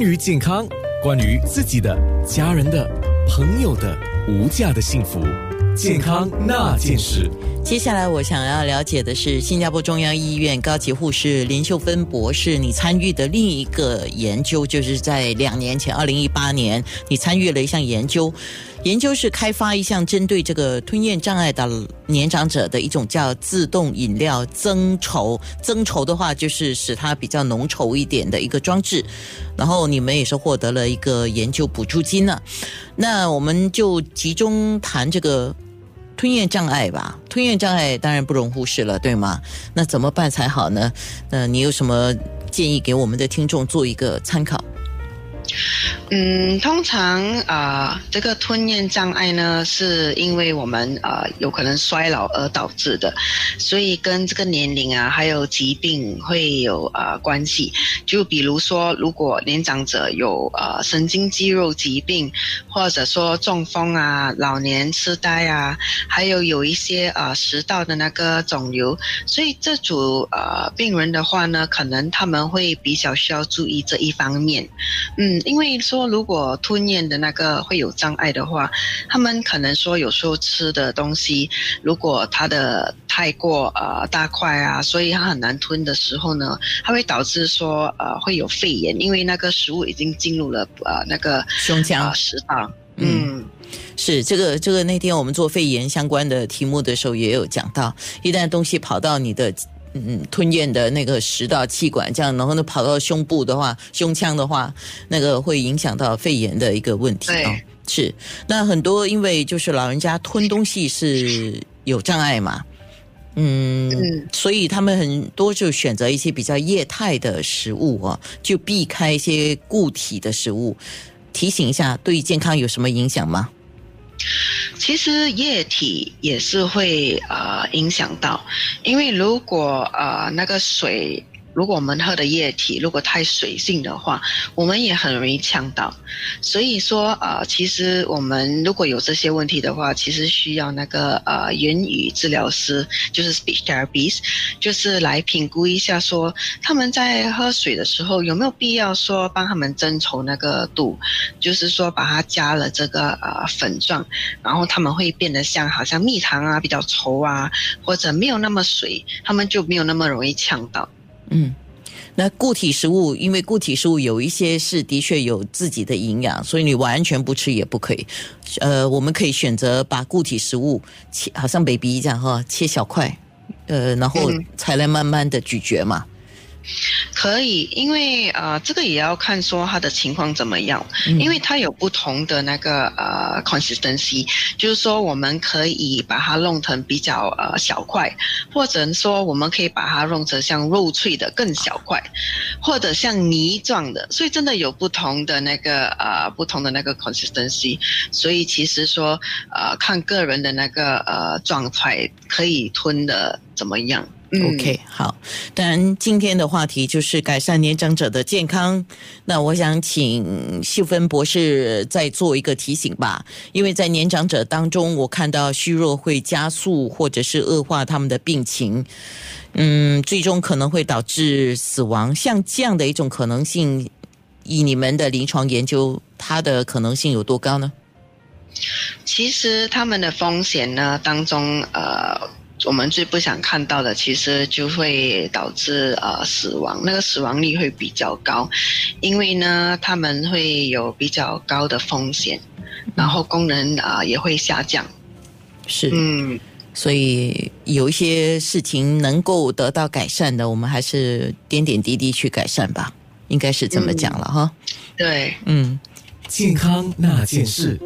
关于健康，关于自己的、家人的、朋友的无价的幸福，健康那件事。接下来我想要了解的是，新加坡中央医院高级护士林秀芬博士，你参与的另一个研究，就是在两年前，二零一八年，你参与了一项研究。研究是开发一项针对这个吞咽障碍的年长者的一种叫自动饮料增稠，增稠的话就是使它比较浓稠一点的一个装置。然后你们也是获得了一个研究补助金呢。那我们就集中谈这个吞咽障碍吧。吞咽障碍当然不容忽视了，对吗？那怎么办才好呢？那你有什么建议给我们的听众做一个参考？嗯，通常啊，这个吞咽障碍呢，是因为我们啊有可能衰老而导致的，所以跟这个年龄啊还有疾病会有啊关系。就比如说，如果年长者有啊神经肌肉疾病，或者说中风啊、老年痴呆啊，还有有一些啊食道的那个肿瘤，所以这组呃病人的话呢，可能他们会比较需要注意这一方面。嗯，因为说。说如果吞咽的那个会有障碍的话，他们可能说有时候吃的东西，如果它的太过呃大块啊，所以它很难吞的时候呢，它会导致说呃会有肺炎，因为那个食物已经进入了呃那个胸腔食道。嗯，是这个这个那天我们做肺炎相关的题目的时候也有讲到，一旦东西跑到你的。嗯，吞咽的那个食道气管这样，然后呢跑到胸部的话，胸腔的话，那个会影响到肺炎的一个问题啊。是，那很多因为就是老人家吞东西是有障碍嘛，嗯，所以他们很多就选择一些比较液态的食物啊，就避开一些固体的食物。提醒一下，对健康有什么影响吗？其实液体也是会呃影响到，因为如果呃那个水。如果我们喝的液体如果太水性的话，我们也很容易呛到。所以说，呃，其实我们如果有这些问题的话，其实需要那个呃言语治疗师，就是 speech therapist，就是来评估一下，说他们在喝水的时候有没有必要说帮他们增稠那个度，就是说把它加了这个呃粉状，然后他们会变得像好像蜜糖啊比较稠啊，或者没有那么水，他们就没有那么容易呛到。嗯，那固体食物，因为固体食物有一些是的确有自己的营养，所以你完全不吃也不可以。呃，我们可以选择把固体食物切，好像 baby 这样哈，切小块，呃，然后才来慢慢的咀嚼嘛。可以，因为呃，这个也要看说他的情况怎么样，因为它有不同的那个呃 consistency，就是说我们可以把它弄成比较呃小块，或者说我们可以把它弄成像肉脆的更小块，或者像泥状的，所以真的有不同的那个呃不同的那个 consistency，所以其实说呃看个人的那个呃状态可以吞的怎么样。OK，好。当然，今天的话题就是改善年长者的健康。那我想请秀芬博士再做一个提醒吧，因为在年长者当中，我看到虚弱会加速或者是恶化他们的病情，嗯，最终可能会导致死亡。像这样的一种可能性，以你们的临床研究，它的可能性有多高呢？其实他们的风险呢，当中呃。我们最不想看到的，其实就会导致呃死亡，那个死亡率会比较高，因为呢他们会有比较高的风险，然后功能啊也会下降。是，嗯，所以有一些事情能够得到改善的，我们还是点点滴滴去改善吧，应该是这么讲了哈。对，嗯，健康那件事。